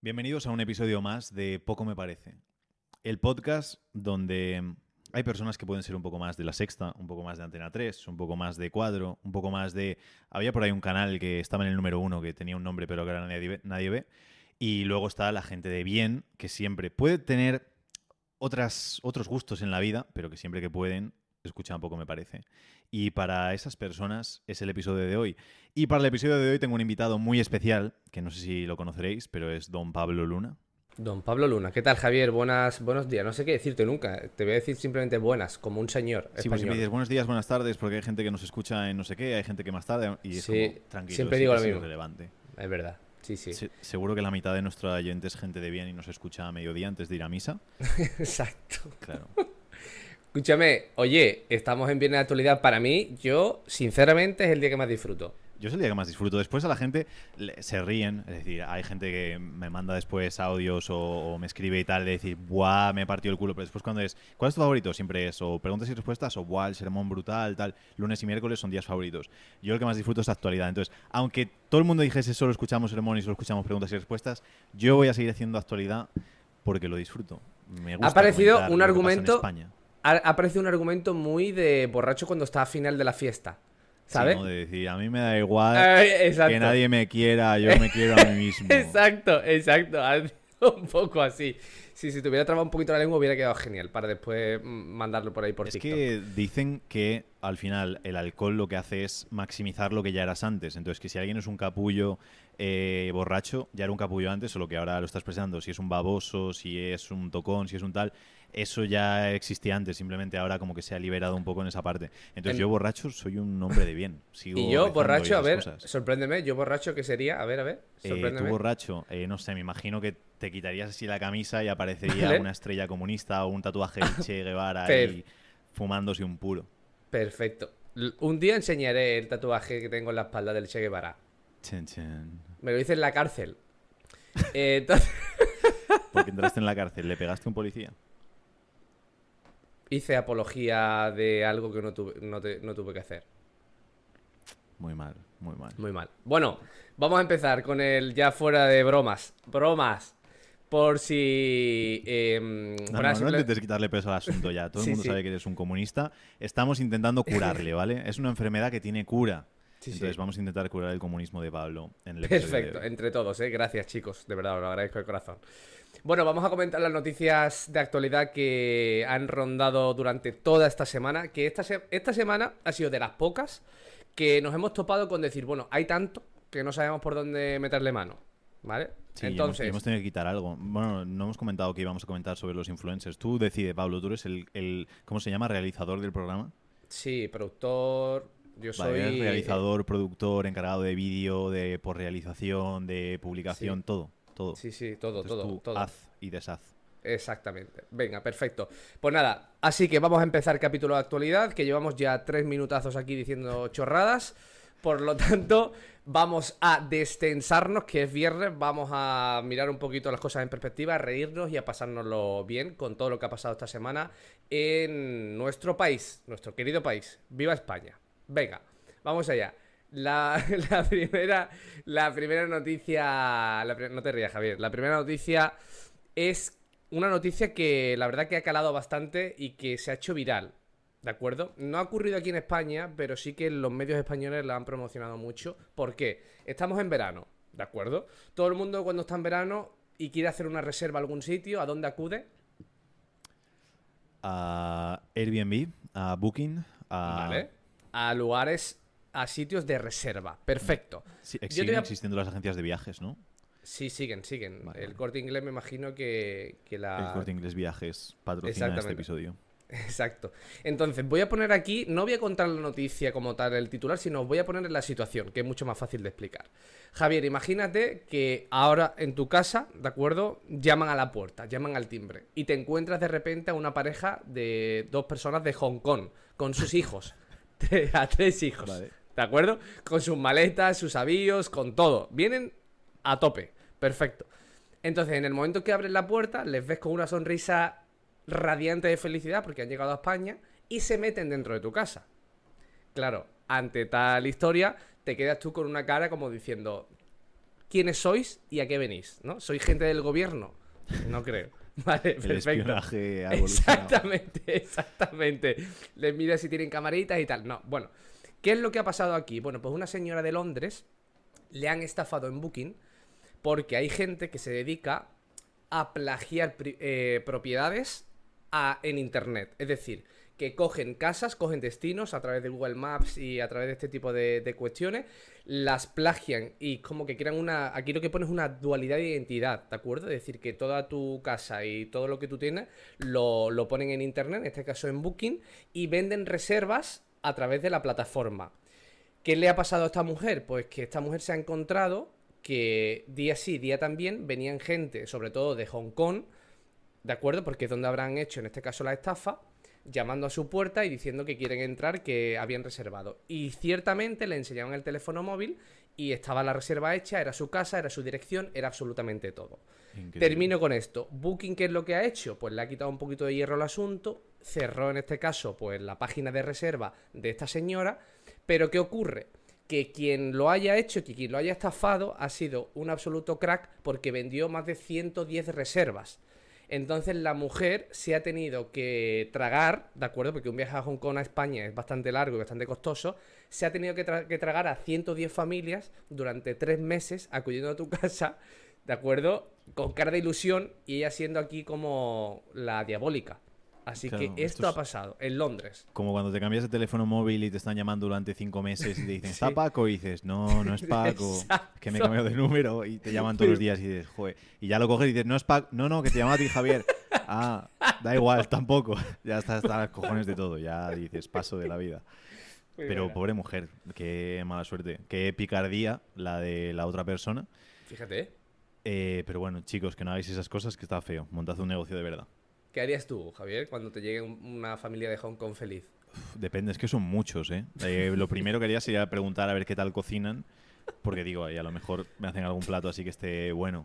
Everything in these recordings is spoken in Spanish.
Bienvenidos a un episodio más de Poco Me Parece, el podcast donde hay personas que pueden ser un poco más de la sexta, un poco más de Antena 3, un poco más de cuadro, un poco más de... Había por ahí un canal que estaba en el número uno que tenía un nombre pero que ahora nadie ve, nadie ve. Y luego está la gente de bien, que siempre puede tener otras, otros gustos en la vida, pero que siempre que pueden escuchan un poco me parece. Y para esas personas es el episodio de hoy. Y para el episodio de hoy tengo un invitado muy especial, que no sé si lo conoceréis, pero es don Pablo Luna. Don Pablo Luna, ¿qué tal Javier? Buenas, buenos días. No sé qué decirte nunca. Te voy a decir simplemente buenas, como un señor. Sí, pues si me dices buenos días, buenas tardes, porque hay gente que nos escucha en no sé qué, hay gente que más tarde y es Sí, como tranquilo. siempre digo lo es mismo. irrelevante. Es verdad. Sí, sí. Se- seguro que la mitad de nuestra oyente es gente de bien y nos escucha a mediodía antes de ir a misa. Exacto. Claro. Escúchame, oye, estamos en Viernes de Actualidad. Para mí, yo, sinceramente, es el día que más disfruto. Yo es el día que más disfruto. Después a la gente le- se ríen, es decir, hay gente que me manda después audios o, o me escribe y tal, de decir, ¡buah! Me he partido el culo. Pero después cuando es, ¿cuál es tu favorito? Siempre es o preguntas y respuestas o ¡buah! El sermón brutal, tal. Lunes y miércoles son días favoritos. Yo el que más disfruto es actualidad. Entonces, aunque todo el mundo dijese solo escuchamos sermón y solo escuchamos preguntas y respuestas, yo voy a seguir haciendo actualidad porque lo disfruto. Me gusta parecido comentar un en argumento- España. Ha, ha parecido un argumento muy de borracho cuando está a final de la fiesta. Sí, ¿Sabes? ¿no? De decir, a mí me da igual que nadie me quiera, yo me quiero a mí mismo. Exacto, exacto. Ha sido un poco así. Sí, si te hubiera trabado un poquito la lengua hubiera quedado genial para después mandarlo por ahí por Es TikTok. que dicen que al final el alcohol lo que hace es maximizar lo que ya eras antes. Entonces, que si alguien es un capullo eh, borracho, ya era un capullo antes, solo que ahora lo estás presentando. Si es un baboso, si es un tocón, si es un tal, eso ya existía antes. Simplemente ahora como que se ha liberado un poco en esa parte. Entonces, En- yo borracho soy un hombre de bien. Sigo Y yo, borracho, a ver, cosas. sorpréndeme, yo borracho, ¿qué sería? A ver, a ver, Eh, sorpréndeme. tú borracho, eh, no sé, me imagino que te quitarías así la camisa y aparecería Vale. una estrella comunista o un tatuaje de Che Guevara Per- ahí fumándose un puro. Perfecto. Un día enseñaré el tatuaje que tengo en la espalda del Che Guevara. Chen, chen. Me lo hice en la cárcel. Eh, entonces, Porque entraste en la cárcel, le pegaste a un policía. Hice apología de algo que no tuve, no te- no tuve que hacer. Muy mal, muy mal. Muy mal. Bueno, vamos a empezar con el ya fuera de bromas. Bromas. Por si... em, No, intentes quitarle peso al asunto ya. Todo el mundo sí. sabe que eres un comunista. Estamos intentando curarle, ¿vale? Es una enfermedad que tiene cura. Sí. Entonces vamos a intentar curar el comunismo de Pablo en el Perfecto, entre todos, ¿eh? Gracias, chicos. De verdad, os lo agradezco de corazón. Bueno, vamos a comentar las noticias de actualidad que han rondado durante toda esta semana. Que esta, se- esta semana ha sido de las pocas que nos hemos topado con decir, bueno, hay tanto que no sabemos por dónde meterle mano. ¿Vale? Sí, hemos- Entonces, hemos, tenido que quitar algo. Bueno, no hemos comentado que íbamos a comentar sobre los influencers. Tú decide, Pablo, tú eres el, el- ¿cómo se llama? Realizador del programa. sí, productor. Yo soy. Vale, eres realizador, productor, encargado de vídeo, de por realización, de publicación, Sí. todo, todo. Sí, sí, todo, Entonces todo, tú todo. haz y deshaz. Exactamente. Venga, perfecto. Pues nada, así que vamos a empezar capítulo de actualidad, que llevamos ya tres minutazos aquí diciendo chorradas. Por lo tanto, vamos a destensarnos, que es viernes, vamos a mirar un poquito las cosas en perspectiva, a reírnos y a pasárnoslo bien con todo lo que ha pasado esta semana en nuestro país, nuestro querido país. ¡Viva España! Venga, vamos allá. La, la primera, la primera noticia, la no te rías Javier, la primera noticia es una noticia que la verdad que ha calado bastante y que se ha hecho viral, ¿de acuerdo? No ha ocurrido aquí en España, pero sí que los medios españoles la han promocionado mucho. ¿Por qué? Estamos en verano, ¿de acuerdo? Todo el mundo cuando está en verano y quiere hacer una reserva a algún sitio, ¿a dónde acude? A Airbnb, a Booking, a... ¿Vale? A lugares, a sitios de reserva. Perfecto. Sí, siguen a- existiendo las agencias de viajes, ¿no? Sí, siguen, siguen. Vale, el corte inglés me imagino que, que la... El Corte Inglés Viajes patrocina este episodio. Exacto. Entonces, voy a poner aquí, no voy a contar la noticia como tal, el titular, sino voy a poner la situación, que es mucho más fácil de explicar. Javier, imagínate que ahora en tu casa, ¿de acuerdo? Llaman a la puerta, llaman al timbre, y te encuentras de repente a una pareja de dos personas de Hong Kong, con sus hijos, a tres hijos, Vale. ¿De acuerdo? Con sus maletas, sus avíos, con todo. Vienen a tope, perfecto. Entonces, en el momento que abres la puerta, les ves con una sonrisa radiante de felicidad porque han llegado a España y se meten dentro de tu casa. Claro, ante tal historia, te quedas tú con una cara como diciendo, quiénes sois y a qué venís, ¿no? ¿Sois gente del gobierno? No creo. Vale, El perfecto. Exactamente, exactamente. Les mira si tienen camaritas y tal. No, bueno. ¿Qué es lo que ha pasado aquí? Bueno, pues una señora de Londres le han estafado en Booking porque hay gente que se dedica a plagiar eh, propiedades en Internet. Es decir, que cogen casas, cogen destinos a través de Google Maps y a través de este tipo de, cuestiones, las plagian y como que crean una... Aquí lo que pones es una dualidad de identidad, ¿de acuerdo? Es decir, que toda tu casa y todo lo que tú tienes lo ponen en Internet, en este caso en Booking, y venden reservas a través de la plataforma. ¿Qué le ha pasado a esta mujer? Pues que esta mujer se ha encontrado que día sí, día también venían gente, sobre todo de Hong Kong, ¿de acuerdo? Porque es donde habrán hecho en este caso la estafa, llamando a su puerta y diciendo que quieren entrar, que habían reservado. Y ciertamente le enseñaban el teléfono móvil y estaba la reserva hecha, era su casa, era su dirección, era absolutamente todo. Increíble. Termino con esto. Booking, ¿qué es lo que ha hecho? Pues le ha quitado un poquito de hierro al asunto, cerró en este caso pues la página de reserva de esta señora, pero ¿qué ocurre? Que quien lo haya hecho, que quien lo haya estafado, ha sido un absoluto crack porque vendió más de 110 reservas. Entonces la mujer se ha tenido que tragar, ¿de acuerdo? Porque un viaje a Hong Kong a España es bastante largo y bastante costoso. Se ha tenido que, que tragar a 110 familias durante tres meses acudiendo a tu casa, ¿de acuerdo? Con cara de ilusión y ella siendo aquí como la diabólica. Así Claro, que esto esto ha es- pasado en Londres. Como cuando te cambias de teléfono móvil y te están llamando durante cinco meses y te dicen, ¿está Sí. Paco? Y dices, no, no es Paco, que me he cambiado de número y te llaman todos los días y dices, joder. Y ya lo coges y dices, no es Paco, no, no, que te llama a ti Javier. Ah, da igual, tampoco. Ya estás hasta los cojones de todo, ya dices, paso de la vida. Pero pobre mujer, qué mala suerte, qué picardía la de la otra persona. Fíjate, ¿eh? Eh, pero bueno, chicos, que no hagáis esas cosas que está feo. Montad un negocio de verdad. ¿Qué harías tú, Javier, cuando te llegue un- una familia de Hong Kong feliz? Uf, Depende, es que son muchos, ¿eh? Eh, Lo primero que haría sería preguntar a ver qué tal cocinan, porque digo, ahí a lo mejor me hacen algún plato así que esté bueno.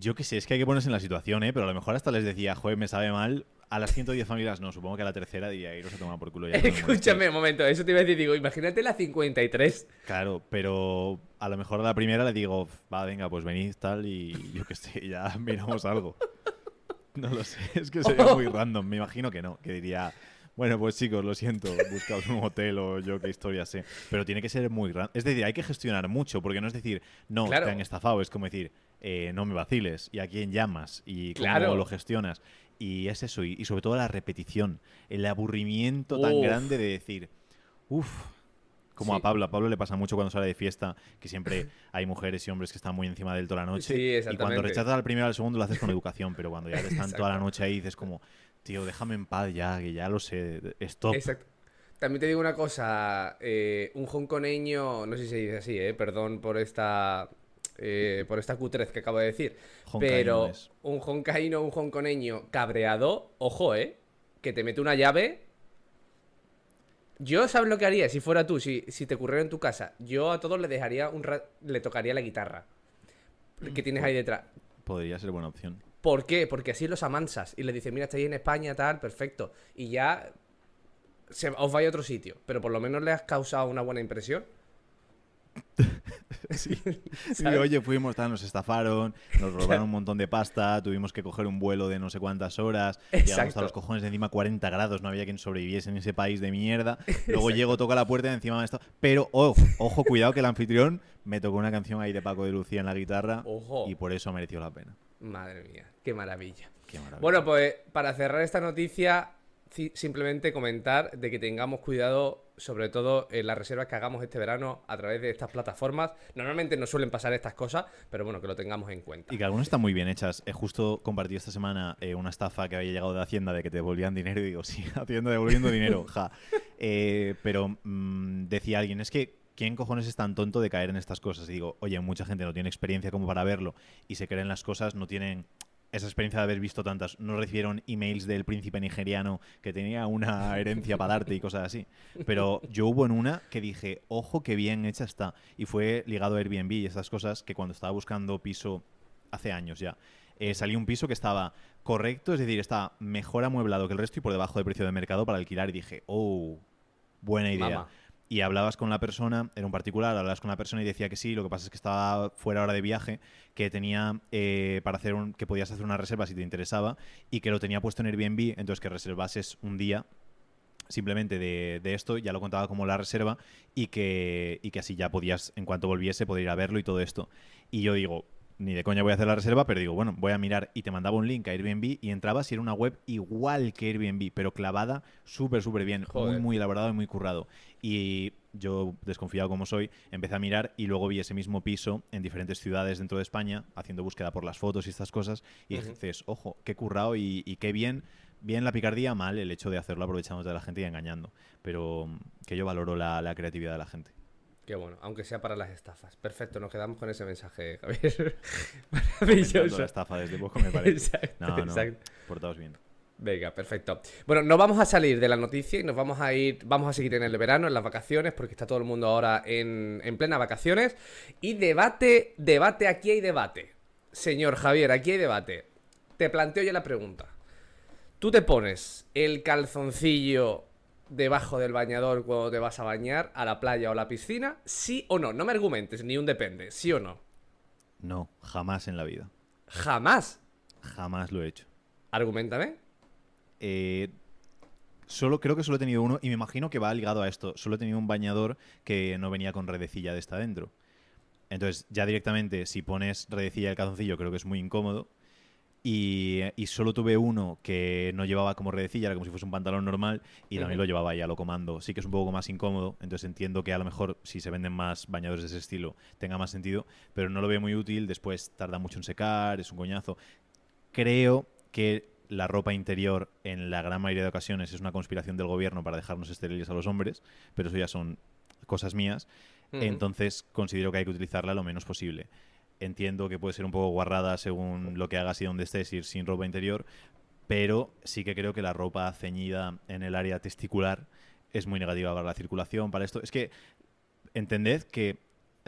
Yo qué sé, es que hay que ponerse en la situación, ¿eh? Pero a lo mejor hasta les decía, joder, me sabe mal. A las 110 familias no, supongo que a la tercera diría, iros a tomar por culo ya. no me molestéis". Escúchame un momento, eso te iba a decir, digo, imagínate la 53. Claro, pero a lo mejor a la primera le digo, va, venga, pues venid tal y yo qué sé, ya miramos algo. No lo sé, es que sería muy random, me imagino que no, que diría, bueno, pues chicos, lo siento, buscaos un hotel o yo qué historia sé, pero tiene que ser muy random. Es decir, hay que gestionar mucho, porque no es decir, no, Claro. te han estafado, es como decir, eh, no me vaciles, y a quién llamas, y cómo Claro. lo gestionas. Y es eso, y, y sobre todo la repetición, el aburrimiento tan Uf. grande de decir, uff, como Sí. a Pablo. A Pablo le pasa mucho cuando sale de fiesta, que siempre hay mujeres y hombres que están muy encima de él toda la noche. Sí, y cuando exactamente. rechazas al primero al segundo lo haces con educación, pero cuando ya te están toda la noche ahí dices como, tío, déjame en paz ya, que ya lo sé, stop. Exacto. También te digo una cosa, eh, un hongkoneño, no sé si se dice así, eh, perdón por esta eh, por esta cutrez que acabo de decir, Honkaino pero es. un honkaino, un hongkoneño cabreado, ojo, eh, que te mete una llave. Yo, ¿sabes lo que haría si fuera tú, si, si te ocurriera en tu casa? Yo a todos le dejaría un ra- le tocaría la guitarra que tienes ahí detrás. Podría ser buena opción. ¿Por qué? Porque así los amansas y les dices, mira, estáis en España, tal, perfecto. Y ya se, os vais a otro sitio, pero por lo menos le has causado una buena impresión. Sí. Oye, fuimos, tal, nos estafaron, nos robaron un montón de pasta, tuvimos que coger un vuelo de no sé cuántas horas, llegamos hasta los cojones de encima 40 grados, no había quien sobreviviese en ese país de mierda. Luego llego, toca la puerta y encima me está... Pero, oh, ojo, cuidado que el anfitrión me tocó una canción ahí de Paco de Lucía en la guitarra Ojo. y por eso mereció la pena. Madre mía, qué maravilla. Qué maravilla. Bueno, pues para cerrar esta noticia, ci- simplemente comentar de que tengamos cuidado, sobre todo en las reservas que hagamos este verano a través de estas plataformas. Normalmente no suelen pasar estas cosas, pero bueno, que lo tengamos en cuenta. Y que algunas están muy bien hechas. Eh, justo compartí esta semana eh, una estafa que había llegado de Hacienda de que te devolvían dinero y digo, sí, Hacienda devolviendo dinero, ja. Eh, pero mm, decía alguien, es que ¿quién cojones es tan tonto de caer en estas cosas? Y digo, oye, mucha gente no tiene experiencia como para verlo y se creen las cosas, no tienen esa experiencia de haber visto tantas. No recibieron emails del príncipe nigeriano que tenía una herencia para darte y cosas así. Pero yo hubo en una que dije, ojo, qué bien hecha está. Y fue ligado a Airbnb y estas cosas que cuando estaba buscando piso hace años ya, eh, salió un piso que estaba correcto, es decir, estaba mejor amueblado que el resto y por debajo del precio de mercado para alquilar. Y dije, oh, buena idea. Y hablabas con la persona, era un particular, hablabas con la persona y decía que sí, lo que pasa es que estaba fuera ahora de viaje, que tenía eh, para hacer un, que podías hacer una reserva si te interesaba y que lo tenía puesto en Airbnb, entonces que reservases un día simplemente de, de esto, ya lo contaba como la reserva y que, y que así ya podías, en cuanto volviese, poder ir a verlo y todo esto. Y yo digo, ni de coña voy a hacer la reserva, pero digo, bueno, voy a mirar y te mandaba un link a Airbnb y entrabas y era una web igual que Airbnb, pero clavada súper, súper bien, muy, Joder. muy elaborado y muy currado. Y yo, desconfiado como soy, empecé a mirar y luego vi ese mismo piso en diferentes ciudades dentro de España, haciendo búsqueda por las fotos y estas cosas, y dices, ojo, qué currado y, y qué bien. Bien la picardía, mal el hecho de hacerlo aprovechándote de la gente y engañando. Pero mm, que yo valoro la, la creatividad de la gente. Qué bueno, aunque sea para las estafas. Perfecto, nos quedamos con ese mensaje, Javier. Maravilloso. La estafa desde poco me parece. Exacto, No, no, exacto. portaos bien. Venga, perfecto. Bueno, no vamos a salir de la noticia y nos vamos a ir, vamos a seguir en el verano, en las vacaciones, porque está todo el mundo ahora en, en plena vacaciones. Y debate, debate, aquí hay debate. Señor Javier, aquí hay debate. Te planteo ya la pregunta. ¿Tú te pones el calzoncillo debajo del bañador cuando te vas a bañar a la playa o a la piscina? ¿Sí o no? No me argumentes, ni un depende. ¿Sí o no? No, jamás en la vida. Jamás. Jamás lo he hecho. Argumentame. Eh, solo creo que solo he tenido uno y me imagino que va ligado a esto. Solo he tenido un bañador que no venía con redecilla de esta dentro. Entonces, ya directamente, si pones redecilla del calzoncillo, creo que es muy incómodo. Y, y solo tuve uno que no llevaba como redecilla, era como si fuese un pantalón normal, y también Ujú. lo llevaba ya lo comando. Sí que es un poco más incómodo, entonces entiendo que a lo mejor si se venden más bañadores de ese estilo tenga más sentido, pero no lo veo muy útil. Después tarda mucho en secar, es un coñazo. Creo que la ropa interior en la gran mayoría de ocasiones es una conspiración del gobierno para dejarnos estériles a los hombres, pero eso ya son cosas mías. Entonces considero que hay que utilizarla lo menos posible. Entiendo que puede ser un poco guarrada según lo que hagas y dónde estés, ir sin ropa interior, pero sí que creo que la ropa ceñida en el área testicular es muy negativa para la circulación, para esto. Es que entended que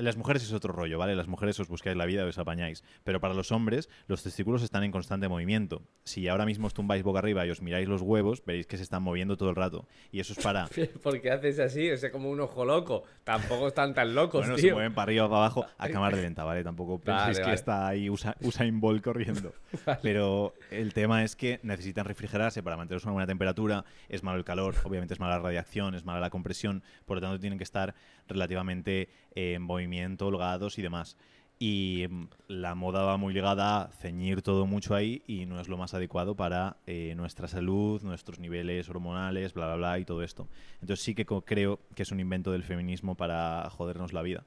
las mujeres es otro rollo, ¿vale? Las mujeres os buscáis la vida os apañáis. Pero para los hombres, los testículos están en constante movimiento. Si ahora mismo os tumbáis boca arriba y os miráis los huevos, veréis que se están moviendo todo el rato. Y eso es para. Porque haces así, o sea, como un ojo loco. Tampoco están tan locos, Bueno, se tío. mueven para arriba o para abajo a cámara lenta, ¿vale? Tampoco penséis Vale, que vale. está ahí Usa- Usain Bolt corriendo. Pero el tema es que necesitan refrigerarse para mantenerse a una buena temperatura. Es malo el calor, obviamente es mala la radiación, es mala la compresión. Por lo tanto, tienen que estar relativamente eh, en movimiento, holgados y demás. Y mm, la moda va muy ligada a ceñir todo mucho ahí y no es lo más adecuado para eh, nuestra salud, nuestros niveles hormonales, bla, bla, bla y todo esto. Entonces sí que creo que es un invento del feminismo para jodernos la vida.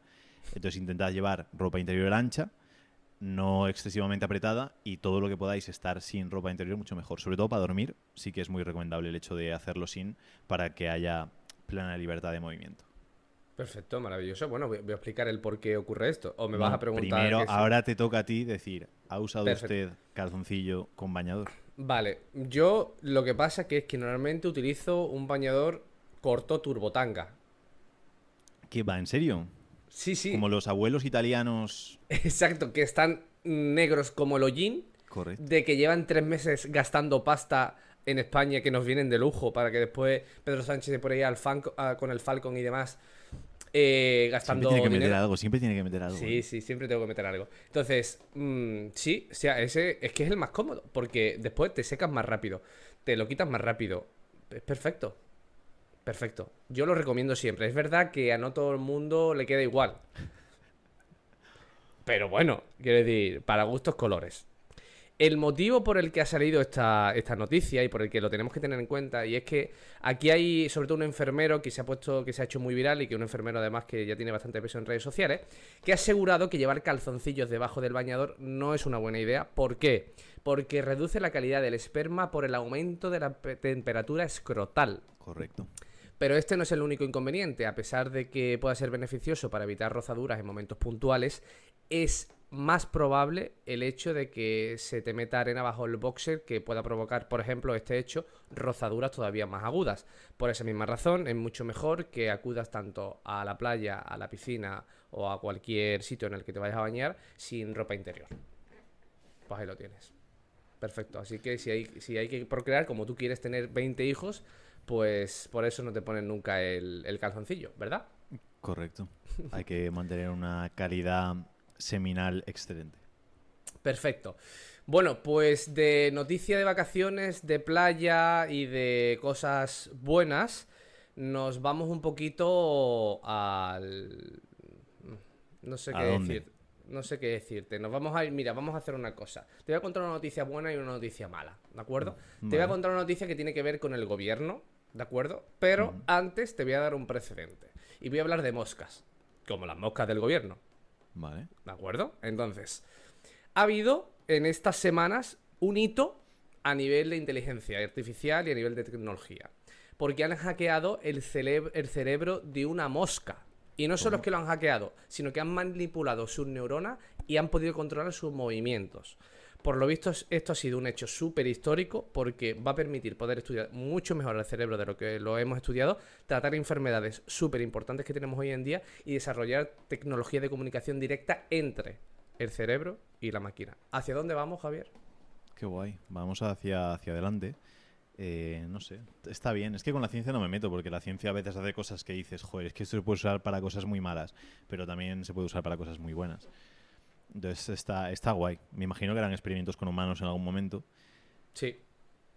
Entonces intentad llevar ropa interior ancha, no excesivamente apretada y todo lo que podáis estar sin ropa interior mucho mejor. Sobre todo para dormir, sí que es muy recomendable el hecho de hacerlo sin para que haya plena libertad de movimiento. Perfecto, maravilloso. Bueno, voy voy a explicar el por qué ocurre esto. O me vas a preguntar. Primero, que ahora te toca a ti decir, ¿ha usado Perfecto. usted calzoncillo con bañador? Vale, yo lo que pasa que es que normalmente utilizo un bañador corto turbotanga. ¿Qué va? ¿En serio? Sí, sí. Como los abuelos italianos. Exacto, que están negros como el hollín, Correcto. de que llevan tres meses gastando pasta en España que nos vienen de lujo para que después Pedro Sánchez de por ahí al fan- a- con el Falcon y demás eh, Siempre gastando tiene que meter dinero. algo, siempre tiene que meter algo. Sí, sí, siempre tengo que meter algo. Entonces, mm, sí, o sea, ese es que es el más cómodo, porque después te secas más rápido, te lo quitas más rápido. Es perfecto. Perfecto. Yo lo recomiendo siempre. Es verdad que a no todo el mundo le queda igual. Pero bueno, quiero decir, para gustos colores. El motivo por el que ha salido esta, esta noticia y por el que lo tenemos que tener en cuenta, y es que aquí hay sobre todo un enfermero que se ha puesto, que se ha hecho muy viral y que un enfermero además que ya tiene bastante peso en redes sociales, que ha asegurado que llevar calzoncillos debajo del bañador no es una buena idea. ¿Por qué? Porque reduce la calidad del esperma por el aumento de la pe- temperatura escrotal. Correcto. Pero este no es el único inconveniente. A pesar de que pueda ser beneficioso para evitar rozaduras en momentos puntuales, es más probable el hecho de que se te meta arena bajo el boxer que pueda provocar, por ejemplo, este hecho, rozaduras todavía más agudas. Por esa misma razón, es mucho mejor que acudas tanto a la playa, a la piscina o a cualquier sitio en el que te vayas a bañar sin ropa interior. Pues ahí lo tienes. Perfecto. Así que si hay, si hay que procrear, como tú quieres tener 20 hijos, pues por eso no te ponen nunca el, el calzoncillo, ¿verdad? Correcto. Hay que mantener una calidad seminal excelente. Perfecto. Bueno, pues de noticia de vacaciones, de playa y de cosas buenas, nos vamos un poquito al... No sé ¿A qué decir. No sé qué decirte. Nos vamos a ir, mira, vamos a hacer una cosa. Te voy a contar una noticia buena y una noticia mala, ¿de acuerdo? Te voy a contar una noticia que tiene que ver con el gobierno, ¿de acuerdo? Pero antes te voy a dar un precedente. Y voy a hablar de moscas, como las moscas del gobierno. Vale. ¿De acuerdo? Entonces, ha habido en estas semanas un hito a nivel de inteligencia artificial y a nivel de tecnología. Porque han hackeado el, el cerebro de una mosca. Y no solo es que lo han hackeado, sino que han manipulado sus neuronas y han podido controlar sus movimientos. Por lo visto, es- esto ha sido un hecho súper histórico porque va a permitir poder estudiar mucho mejor el cerebro de lo que lo hemos estudiado, tratar enfermedades súper importantes que tenemos hoy en día y desarrollar tecnología de comunicación directa entre el cerebro y la máquina. ¿Hacia dónde vamos, Javier? Qué guay. Vamos hacia, hacia adelante. Eh, no sé, está bien. Es que con la ciencia no me meto, porque la ciencia a veces hace cosas que dices, joder, es que esto se puede usar para cosas muy malas, pero también se puede usar para cosas muy buenas. Entonces está, está guay. Me imagino que harán experimentos con humanos en algún momento Sí.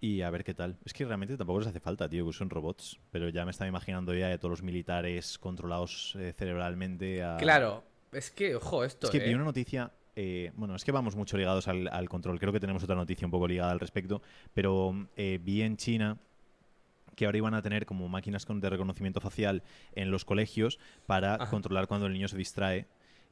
y a ver qué tal. Es que realmente tampoco les hace falta, tío, que usen robots, pero ya me estaba imaginando ya a todos los militares controlados eh, cerebralmente. A... Claro, es que, ojo, esto, Es que ¿eh? vi una noticia. eh, bueno, es que vamos mucho ligados al, al control. Creo que tenemos otra noticia un poco ligada al respecto. Pero eh, vi en China que ahora iban a tener como máquinas de reconocimiento facial en los colegios para Ajá. controlar cuando el niño se distrae.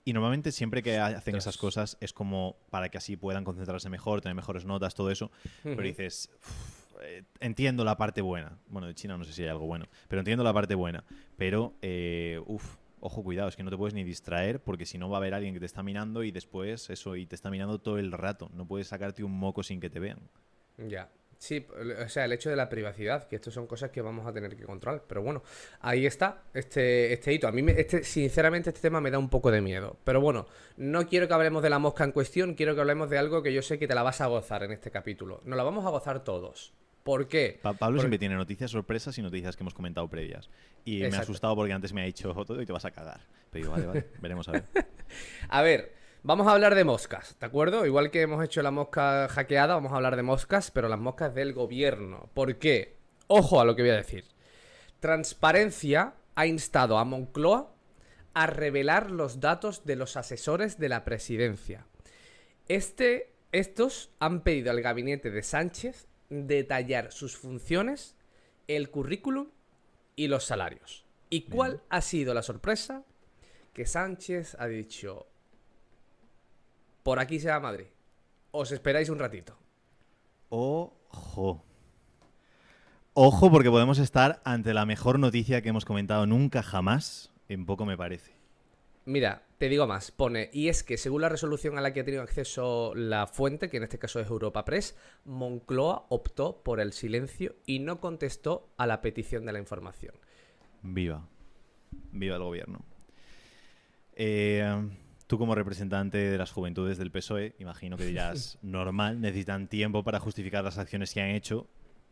Y normalmente siempre que ha- hacen esas cosas es como para que así puedan concentrarse mejor, tener mejores notas, todo eso. Pero dices, "Uf, eh, entiendo la parte buena. Bueno, de China no sé si hay algo bueno, pero entiendo la parte buena. Pero, eh, uff, ojo, cuidado, es que no te puedes ni distraer porque si no va a haber alguien que te está mirando y después eso, y te está mirando todo el rato. No puedes sacarte un moco sin que te vean. Ya. Sí, o sea, el hecho de la privacidad, que esto son cosas que vamos a tener que controlar. Pero bueno, ahí está este, este hito. A mí, me- este, sinceramente, este tema me da un poco de miedo. Pero bueno, no quiero que hablemos de la mosca en cuestión, quiero que hablemos de algo que yo sé que te la vas a gozar en este capítulo. Nos la vamos a gozar todos. ¿Por qué? Pa- Pablo Porque- siempre tiene noticias sorpresas y noticias que hemos comentado previas. Y me ha asustado porque antes me ha dicho todo y te vas a cagar. Pero digo, vale, vale, veremos a ver. A ver, vamos a hablar de moscas, ¿de acuerdo? Igual que hemos hecho la mosca hackeada, vamos a hablar de moscas, pero las moscas del gobierno. ¿Por qué? Ojo a lo que voy a decir. Transparencia ha instado a Moncloa a revelar los datos de los asesores de la presidencia. Este, estos han pedido al gabinete de Sánchez detallar sus funciones, el currículum y los salarios. ¿Y cuál ha sido la sorpresa? Que Sánchez ha dicho, por aquí se va Madrid. Os esperáis un ratito. Ojo. Ojo porque podemos estar ante la mejor noticia que hemos comentado nunca jamás. En poco me parece. Mira, te digo más, pone, y es que según la resolución a la que ha tenido acceso la fuente, que en este caso es Europa Press, Moncloa optó por el silencio y no contestó a la petición de la información. Viva. Viva el gobierno. Eh, tú como representante de las juventudes del PSOE, imagino que dirás, normal, necesitan tiempo para justificar las acciones que han hecho,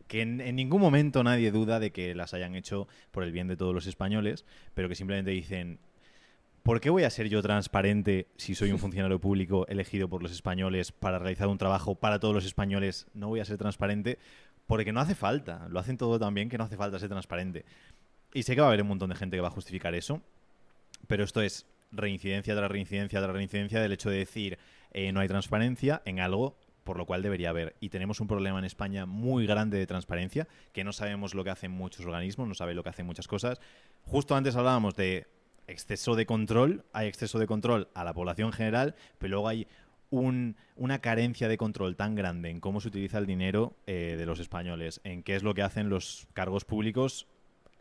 que en, en ningún momento nadie duda de que las hayan hecho por el bien de todos los españoles, pero que simplemente dicen, ¿por qué voy a ser yo transparente si soy un funcionario público elegido por los españoles para realizar un trabajo para todos los españoles? No voy a ser transparente porque no hace falta, lo hacen todo tan bien que no hace falta ser transparente. Y sé que va a haber un montón de gente que va a justificar eso, pero esto es reincidencia tras reincidencia tras reincidencia del hecho de decir eh, no hay transparencia en algo por lo cual debería haber. Y tenemos un problema en España muy grande de transparencia, que no sabemos lo que hacen muchos organismos, no saben lo que hacen muchas cosas. Justo antes hablábamos de exceso de control, hay exceso de control a la población general, pero luego hay un- una carencia de control tan grande en cómo se utiliza el dinero eh, de los españoles, en qué es lo que hacen los cargos públicos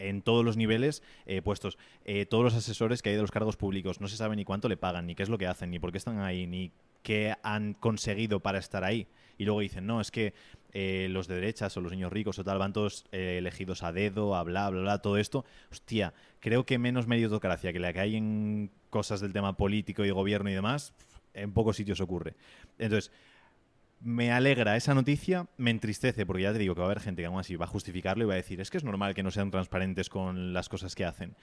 en todos los niveles eh, puestos. Eh, todos los asesores que hay de los cargos públicos no se sabe ni cuánto le pagan, ni qué es lo que hacen, ni por qué están ahí, ni qué han conseguido para estar ahí. Y luego dicen, no, es que eh, los de derechas o los niños ricos o tal van todos eh, elegidos a dedo, a bla, bla, bla, todo esto. Hostia, creo que menos meritocracia que la que hay en cosas del tema político y gobierno y demás, en pocos sitios ocurre. Entonces, me alegra esa noticia, me entristece, porque ya te digo que va a haber gente que aún así va a justificarlo y va a decir, es que es normal que no sean transparentes con las cosas que hacen.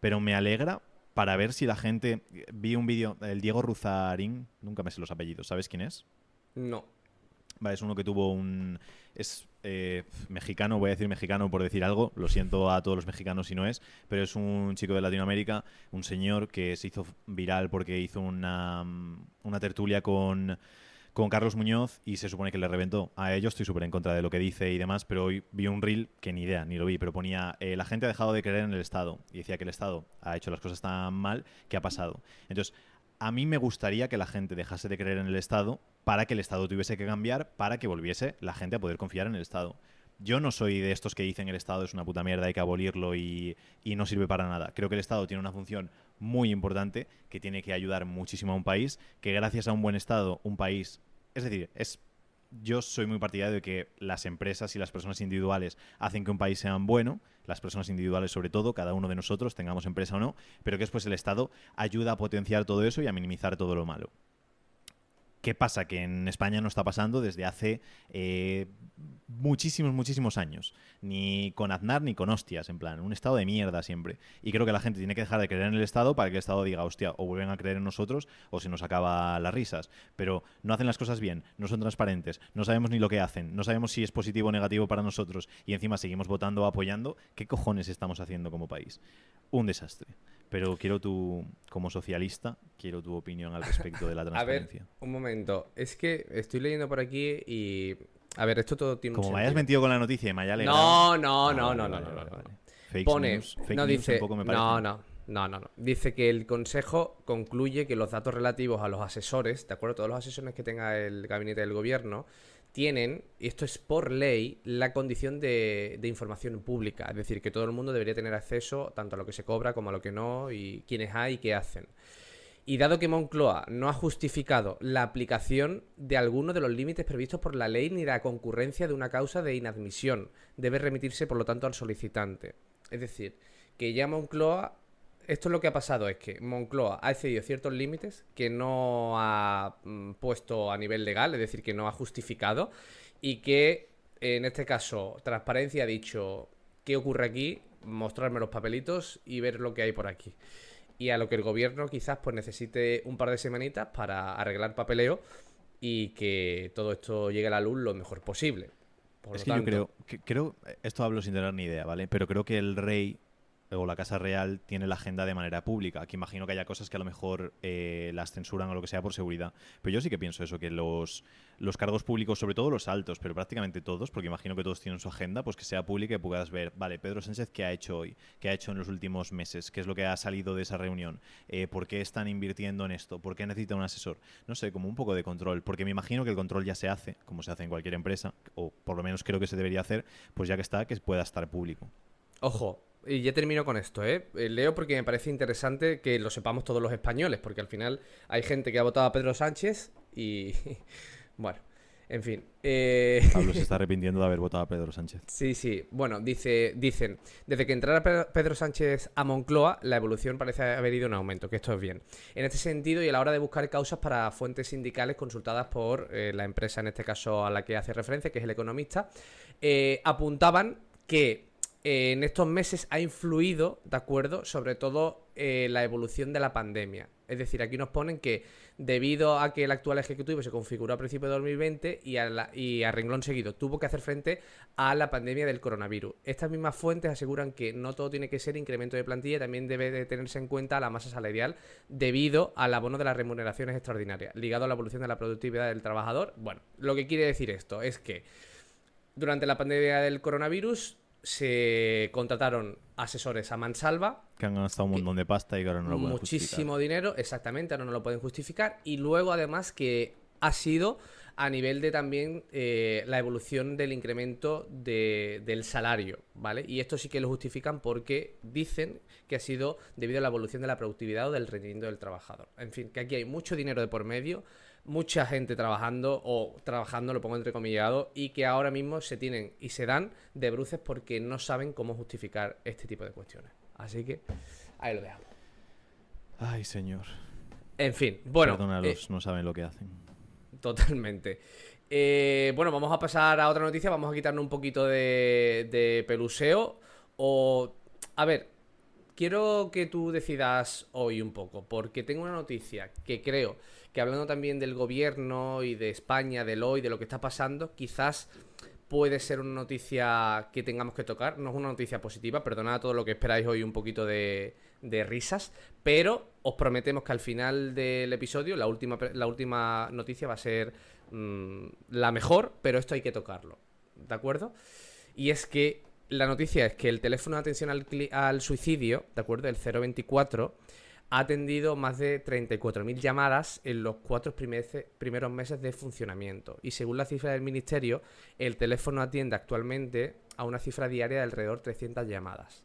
Pero me alegra para ver si la gente... Vi un vídeo, el Diego Ruzarín, nunca me sé los apellidos, ¿sabes quién es? No. Vale, es uno que tuvo un... Es eh, mexicano, voy a decir mexicano por decir algo, lo siento a todos los mexicanos si no es, pero es un chico de Latinoamérica, un señor que se hizo viral porque hizo una, una tertulia con con Carlos Muñoz y se supone que le reventó. A ellos estoy súper en contra de lo que dice y demás, pero hoy vi un reel que ni idea, ni lo vi, pero ponía, eh, la gente ha dejado de creer en el Estado y decía que el Estado ha hecho las cosas tan mal que ha pasado. Entonces, a mí me gustaría que la gente dejase de creer en el Estado para que el Estado tuviese que cambiar, para que volviese la gente a poder confiar en el Estado. Yo no soy de estos que dicen el Estado es una puta mierda, hay que abolirlo y, y, no sirve para nada. Creo que el Estado tiene una función muy importante que tiene que ayudar muchísimo a un país, que gracias a un buen Estado un país es decir, es yo soy muy partidario de que las empresas y las personas individuales hacen que un país sea bueno, las personas individuales sobre todo, cada uno de nosotros, tengamos empresa o no, pero que después el Estado ayuda a potenciar todo eso y a minimizar todo lo malo. ¿Qué pasa? Que en España no está pasando desde hace eh, muchísimos, muchísimos años. Ni con Aznar ni con hostias, en plan, un estado de mierda siempre. Y creo que la gente tiene que dejar de creer en el Estado para que el Estado diga, hostia, o vuelven a creer en nosotros o se nos acaba las risas. Pero no hacen las cosas bien, no son transparentes, no sabemos ni lo que hacen, no sabemos si es positivo o negativo para nosotros y encima seguimos votando o apoyando. ¿Qué cojones estamos haciendo como país? Un desastre. Pero quiero tu, como socialista, quiero tu opinión al respecto de la transparencia. A ver, un momento. Es que estoy leyendo por aquí y. A ver, esto todo tiene Como un me hayas mentido con la noticia y me haya alegrado. No, no, no, no, no, no, no. Fake Pone, news, fake no news dice, tampoco me parece. no, no, no, no, no. Dice que el consejo concluye que los datos relativos a los asesores, de acuerdo, todos los asesores que tenga el gabinete del gobierno, tienen, y esto es por ley, la condición de, información pública. Es decir, que todo el mundo debería tener acceso tanto a lo que se cobra como a lo que no, y quiénes hay y qué hacen. Y dado que Moncloa no ha justificado la aplicación de alguno de los límites previstos por la ley ni la concurrencia de una causa de inadmisión, debe remitirse por lo tanto al solicitante. Es decir, que ya Moncloa, esto es lo que ha pasado, es que Moncloa ha excedido ciertos límites que no ha mm, puesto a nivel legal, es decir, que no ha justificado, y que en este caso Transparencia ha dicho, ¿qué ocurre aquí? Mostrarme los papelitos y ver lo que hay por aquí y a lo que el gobierno quizás pues necesite un par de semanitas para arreglar papeleo y que todo esto llegue a la luz lo mejor posible. Por es lo que tanto, yo creo, que- creo, esto hablo sin tener ni idea, ¿vale? Pero creo que el rey o la Casa Real tiene la agenda de manera pública, que imagino que haya cosas que a lo mejor eh, las censuran o lo que sea por seguridad. Pero yo sí que pienso eso, que los, los cargos públicos, sobre todo los altos, pero prácticamente todos, porque imagino que todos tienen su agenda, pues que sea pública y puedas ver, vale, Pedro Sánchez, ¿qué ha hecho hoy? ¿Qué ha hecho en los últimos meses? ¿Qué es lo que ha salido de esa reunión? Eh, ¿Por qué están invirtiendo en esto? ¿Por qué necesita un asesor? No sé, como un poco de control, porque me imagino que el control ya se hace, como se hace en cualquier empresa, o por lo menos creo que se debería hacer, pues ya que está, que pueda estar público. Ojo, y ya termino con esto, ¿eh? Eh, Leo porque me parece interesante que lo sepamos todos los españoles, porque al final hay gente que ha votado a Pedro Sánchez y... bueno, en fin. Eh... Pablo se está arrepintiendo de haber votado a Pedro Sánchez. Sí, sí. Bueno, dice, dicen, desde que entrara Pe- Pedro Sánchez a Moncloa, la evolución parece haber ido en aumento, que esto es bien. En este sentido, y a la hora de buscar causas para fuentes sindicales consultadas por eh, la empresa, en este caso a la que hace referencia, que es el economista, eh, apuntaban que en estos meses ha influido, ¿de acuerdo? Sobre todo eh, la evolución de la pandemia. Es decir, aquí nos ponen que debido a que el actual ejecutivo se configuró a principios de 2020 y a, y a renglón seguido tuvo que hacer frente a la pandemia del coronavirus. Estas mismas fuentes aseguran que no todo tiene que ser incremento de plantilla, también debe de tenerse en cuenta la masa salarial debido al abono de las remuneraciones extraordinarias, ligado a la evolución de la productividad del trabajador. Bueno, lo que quiere decir esto es que durante la pandemia del coronavirus se contrataron asesores a mansalva, Que han gastado un montón de pasta y que ahora no lo pueden muchísimo dinero, exactamente, ahora no lo pueden justificar. Y luego, además, que ha sido a nivel de también eh, la evolución del incremento de- del salario, ¿vale? Y esto sí que lo justifican porque dicen que ha sido debido a la evolución de la productividad o del rendimiento del trabajador. En fin, que aquí hay mucho dinero de por medio, mucha gente trabajando, o trabajando, lo pongo entrecomillado, y que ahora mismo se tienen y se dan de bruces porque no saben cómo justificar este tipo de cuestiones. Así que ahí lo dejamos. Ay, señor. En fin, bueno, Perdónalos, eh, no saben lo que hacen. totalmente. Eh, bueno, vamos a pasar a otra noticia. Vamos a quitarnos un poquito de, de peluseo. O. A ver, quiero que tú decidas hoy un poco, porque tengo una noticia que creo que hablando también del gobierno y de España, del hoy, de lo que está pasando, quizás puede ser una noticia que tengamos que tocar. No es una noticia positiva, perdonad todo lo que esperáis hoy un poquito de, risas, pero os prometemos que al final del episodio la última, la última noticia va a ser mm, la mejor, pero esto hay que tocarlo, ¿de acuerdo? Y es que la noticia es que el teléfono de atención al, al suicidio, ¿de acuerdo? El 024 ha atendido más de 34.000 llamadas en los cuatro primeros meses de funcionamiento. Y según la cifra del ministerio, el teléfono atiende actualmente a una cifra diaria de alrededor de 300 llamadas.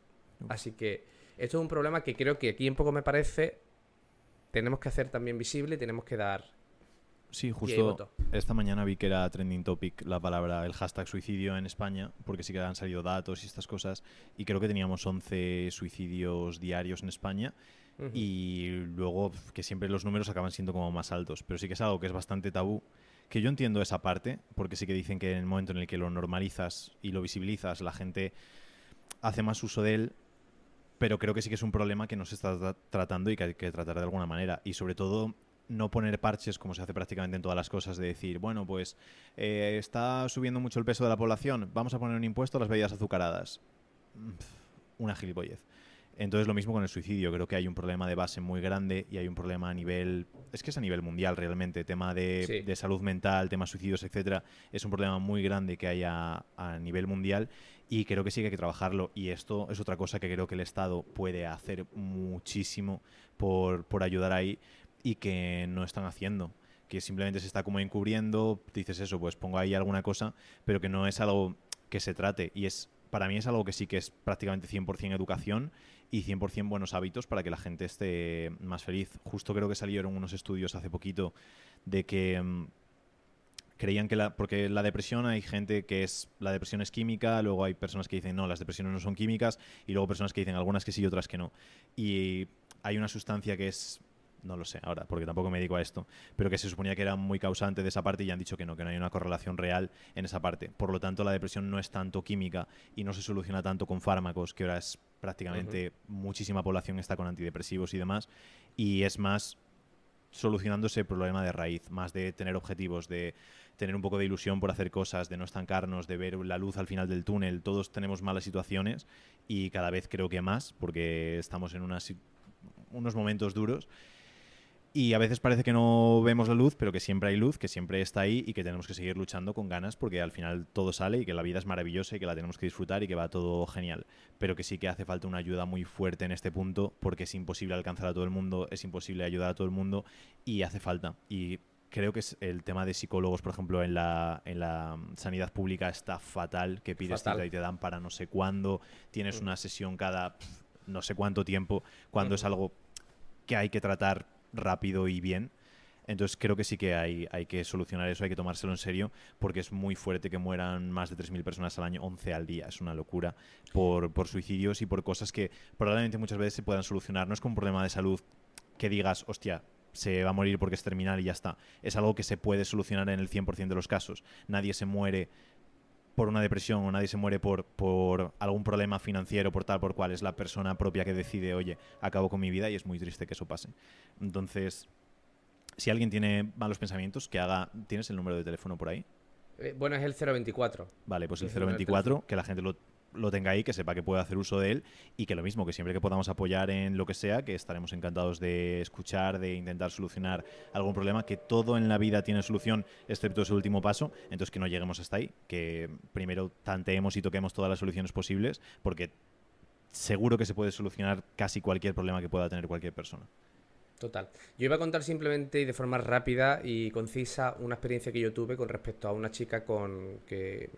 Así que esto es un problema que creo que aquí en poco me parece tenemos que hacer también visible y tenemos que dar. Sí, justo esta mañana vi que era trending topic la palabra, el hashtag suicidio en España, porque sí que han salido datos y estas cosas, y creo que teníamos 11 suicidios diarios en España y luego que siempre los números acaban siendo como más altos. Pero sí que es algo que es bastante tabú, que yo entiendo esa parte, porque sí que dicen que en el momento en el que lo normalizas y lo visibilizas, la gente hace más uso de él, pero creo que sí que es un problema que no se está tratando y que hay que tratar de alguna manera. Y sobre todo no poner parches como se hace prácticamente en todas las cosas, de decir, bueno, pues eh, está subiendo mucho el peso de la población, vamos a poner un impuesto a las bebidas azucaradas. Una gilipollez. Entonces lo mismo con el suicidio, creo que hay un problema de base muy grande y hay un problema a nivel, es que es a nivel mundial realmente, tema de, salud mental, temas suicidios, etcétera, es un problema muy grande que hay a, nivel mundial y creo que sí que hay que trabajarlo. Y esto es otra cosa que creo que el Estado puede hacer muchísimo por, por ayudar ahí y que no están haciendo que simplemente se está como encubriendo, dices eso, pues pongo ahí alguna cosa, pero que no es algo que se trate. Y es para mí es algo que sí que es prácticamente 100% educación y 100% buenos hábitos para que la gente esté más feliz. Justo creo que salieron unos estudios hace poquito de que mm, creían que la porque la depresión hay gente que es la depresión es química, luego hay personas que dicen no, las depresiones no son químicas y luego personas que dicen algunas que sí y otras que no. Y hay una sustancia que es no lo sé ahora, porque tampoco me dedico a esto, pero que se suponía que era muy causante de esa parte y han dicho que no, que no hay una correlación real en esa parte. Por lo tanto, la depresión no es tanto química y no se soluciona tanto con fármacos, que ahora es prácticamente muchísima población está con antidepresivos y demás, y es más solucionando ese problema de raíz, más de tener objetivos, de tener un poco de ilusión por hacer cosas, de no estancarnos, de ver la luz al final del túnel. Todos tenemos malas situaciones y cada vez creo que más, porque estamos en unos momentos duros y a veces parece que no vemos la luz, pero que siempre hay luz, que siempre está ahí y que tenemos que seguir luchando con ganas porque al final todo sale y que la vida es maravillosa y que la tenemos que disfrutar y que va todo genial. Pero que sí que hace falta una ayuda muy fuerte en este punto porque es imposible alcanzar a todo el mundo, es imposible ayudar a todo el mundo y hace falta. Y creo que es el tema de psicólogos, por ejemplo, en la, en la sanidad pública está fatal, que pides cita y te dan para no sé cuándo, tienes mm. una sesión cada no sé cuánto tiempo, cuando es algo que hay que tratar rápido y bien. Entonces creo que sí que hay, hay que solucionar eso, hay que tomárselo en serio, porque es muy fuerte que mueran más de 3.000 personas al año, 11 al día. Es una locura por, por suicidios y por cosas que probablemente muchas veces se puedan solucionar. No es como un problema de salud que digas, hostia, se va a morir porque es terminal y ya está. Es algo que se puede solucionar en el 100% de los casos. Nadie se muere por una depresión o nadie se muere por, por algún problema financiero, por tal, por cual es la persona propia que decide, oye, acabo con mi vida y es muy triste que eso pase. Entonces, si alguien tiene malos pensamientos, que haga... ¿Tienes el número de teléfono por ahí? Eh, bueno, es el 024. Vale, pues el 024, que la gente lo lo tenga ahí, que sepa que puede hacer uso de él y que lo mismo, que siempre que podamos apoyar en lo que sea, que estaremos encantados de escuchar, de intentar solucionar algún problema, que todo en la vida tiene solución, excepto ese último paso, entonces que no lleguemos hasta ahí, que primero tanteemos y toquemos todas las soluciones posibles, porque seguro que se puede solucionar casi cualquier problema que pueda tener cualquier persona. Total. Yo iba a contar simplemente y de forma rápida y concisa una experiencia que yo tuve con respecto a una chica con que,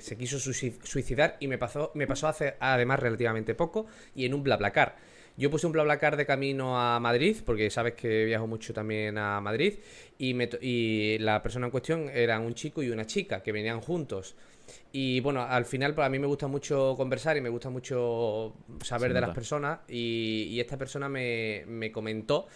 se quiso suicidar y me pasó, me pasó hace además relativamente poco y en un BlaBlaCar. Yo puse un BlaBlaCar de camino a Madrid, porque sabes que viajo mucho también a Madrid, y, y la persona en cuestión eran un chico y una chica que venían juntos. Y bueno, al final para pues, mí me gusta mucho conversar y me gusta mucho saber de las personas y, esta persona me, me comentó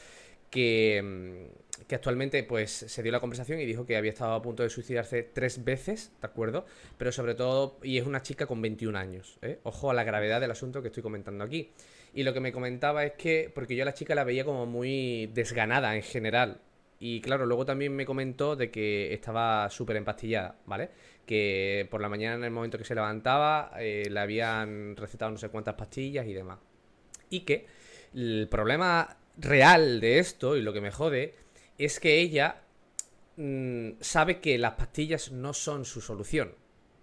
que, mm, que actualmente pues se dio la conversación y dijo que había estado a punto de suicidarse tres veces, ¿de acuerdo? Pero sobre todo, y es una chica con 21 años, ¿eh? Ojo a la gravedad del asunto que estoy comentando aquí. Y lo que me comentaba es que, porque yo a la chica la veía como muy desganada en general. Y claro, luego también me comentó de que estaba súper empastillada, ¿vale? Que por la mañana en el momento que se levantaba eh, le habían recetado no sé cuántas pastillas y demás. Y que el problema real de esto y lo que me jode es que ella mm, sabe que las pastillas no son su solución,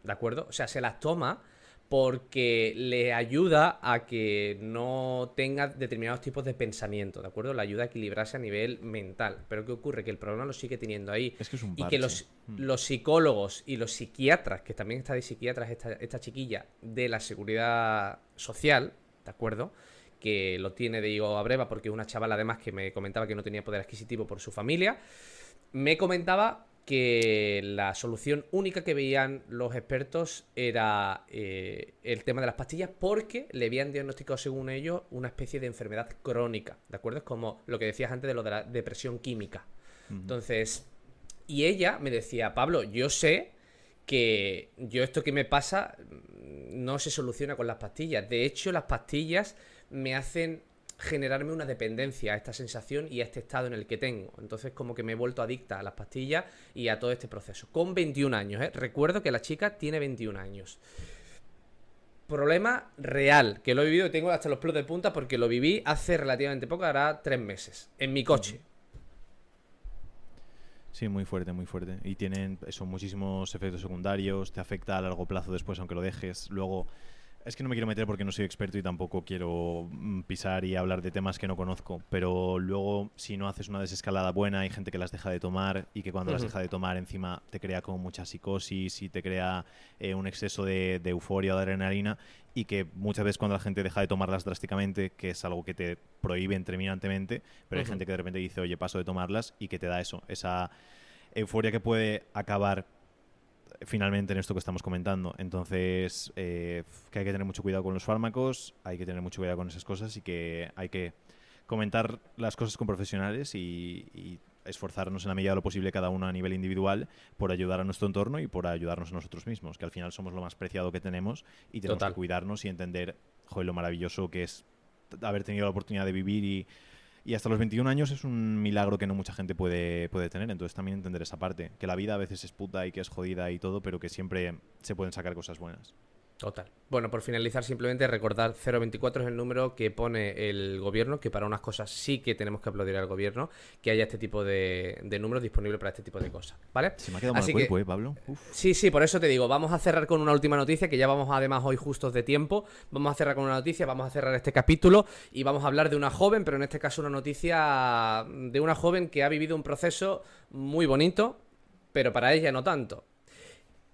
¿de acuerdo? O sea, se las toma porque le ayuda a que no tenga determinados tipos de pensamiento, ¿de acuerdo? Le ayuda a equilibrarse a nivel mental. Pero ¿qué ocurre? Que el problema lo sigue teniendo ahí. Es que es un y que los, Mm. los psicólogos y los psiquiatras, que también está de psiquiatras esta, esta chiquilla, de la seguridad social, ¿de acuerdo? Que lo tiene de higo a breva porque es una chavala además que me comentaba que no tenía poder adquisitivo por su familia, me comentaba que la solución única que veían los expertos era eh, el tema de las pastillas porque le habían diagnosticado, según ellos, una especie de enfermedad crónica, ¿de acuerdo? Es como lo que decías antes de lo de la depresión química. Entonces, y ella me decía, Pablo, yo sé que yo esto que me pasa no se soluciona con las pastillas. De hecho, las pastillas me hacen generarme una dependencia a esta sensación y a este estado en el que tengo. Entonces, como que me he vuelto adicta a las pastillas y a todo este proceso. Con 21 años, ¿eh? Recuerdo que la chica tiene 21 años. Problema real, que lo he vivido y tengo hasta los pelos de punta porque lo viví hace relativamente poco, hará tres meses, en mi coche. Sí, muy fuerte, muy fuerte. Y tienen eso, muchísimos efectos secundarios, te afecta a largo plazo después aunque lo dejes. Luego, es que no me quiero meter porque no soy experto y tampoco quiero mm, pisar y hablar de temas que no conozco, pero luego si no haces una desescalada buena, hay gente que las deja de tomar y que cuando las deja de tomar encima te crea como mucha psicosis y te crea eh, un exceso de, de euforia o de adrenalina y que muchas veces cuando la gente deja de tomarlas drásticamente, que es algo que te prohíben terminantemente, pero hay gente que de repente dice, oye, paso de tomarlas y que te da eso, esa euforia que puede acabar finalmente en esto que estamos comentando. Entonces, eh, que hay que tener mucho cuidado con los fármacos, hay que tener mucho cuidado con esas cosas y que hay que comentar las cosas con profesionales y, y esforzarnos en la medida de lo posible cada uno a nivel individual por ayudar a nuestro entorno y por ayudarnos a nosotros mismos, que al final somos lo más preciado que tenemos y tenemos Total. que cuidarnos y entender joder, lo maravilloso que es haber tenido la oportunidad de vivir y, y hasta los 21 años es un milagro que no mucha gente puede, puede tener. Entonces también entender esa parte. Que la vida a veces es puta y que es jodida y todo, pero que siempre se pueden sacar cosas buenas. Total. Bueno, por finalizar, simplemente recordar 024 es el número que pone el gobierno, que para unas cosas sí que tenemos que aplaudir al gobierno, que haya este tipo de, de números disponibles para este tipo de cosas, ¿vale? Se me ha quedado mal Así el que- cuerpo, ¿eh, Pablo? Uf. Sí, sí, por eso te digo, vamos a cerrar con una última noticia, que ya vamos además hoy justos de tiempo. Vamos a cerrar con una noticia, vamos a cerrar este capítulo y vamos a hablar de una joven, pero en este caso una noticia de una joven que ha vivido un proceso muy bonito, pero para ella no tanto.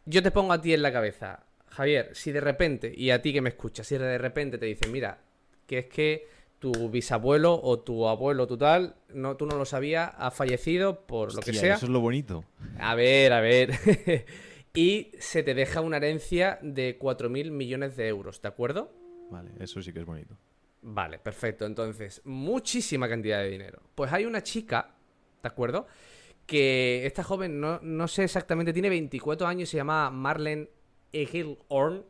Yo te pongo a ti en la cabeza, Javier, si de repente, y a ti que me escuchas, si de repente te dicen, mira, que es que tu bisabuelo o tu abuelo, tu tal, no, tú no lo sabías, ha fallecido por lo que sea. Eso es lo bonito. A ver, a ver. y se te deja una herencia de 4.000 millones de euros, ¿de acuerdo? Vale, eso sí que es bonito. Vale, perfecto. Entonces, muchísima cantidad de dinero. Pues hay una chica, ¿de acuerdo? Que esta joven, no, no sé exactamente, tiene 24 años, se llama Marlene Egilhorn,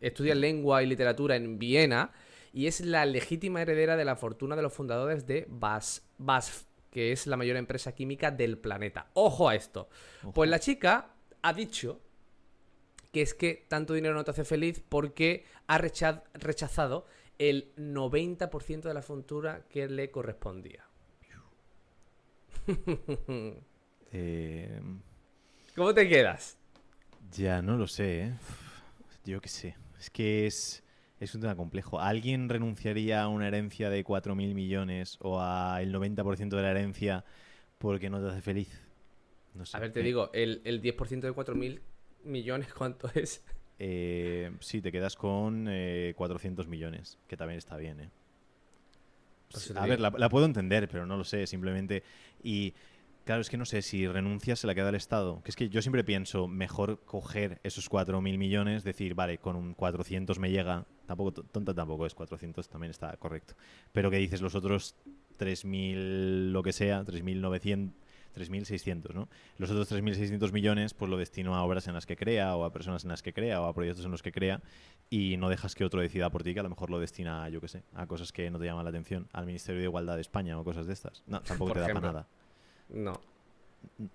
estudia lengua y literatura en Viena y es la legítima heredera de la fortuna de los fundadores de BAS, BASF, que es la mayor empresa química del planeta. Ojo a esto. Ojo. Pues la chica ha dicho que es que tanto dinero no te hace feliz porque ha recha- rechazado el 90% de la fortuna que le correspondía. Eh, ¿Cómo te quedas? Ya, no lo sé, ¿eh? Yo qué sé. Es que es, es un tema complejo. ¿Alguien renunciaría a una herencia de 4.000 millones o al 90% de la herencia porque no te hace feliz? No sé. A ver, te digo, el, el 10% de 4.000 millones, ¿cuánto es? Eh, sí, te quedas con eh, 400 millones, que también está bien, ¿eh? Pues a ver, la, la puedo entender, pero no lo sé, simplemente. Y claro, es que no sé, si renuncias se la queda el Estado. Que es que yo siempre pienso, mejor coger esos 4.000 millones, decir, vale, con un 400 me llega. Tampoco, tonta tampoco es, 400 también está correcto. Pero que dices, los otros 3.000 lo que sea, 3.900 3.600, ¿no? Los otros 3.600 millones, pues lo destino a obras en las que crea, o a personas en las que crea, o a proyectos en los que crea, y no dejas que otro decida por ti, que a lo mejor lo destina, yo qué sé, a cosas que no te llaman la atención, al Ministerio de Igualdad de España o cosas de estas. No, tampoco te da para nada. No.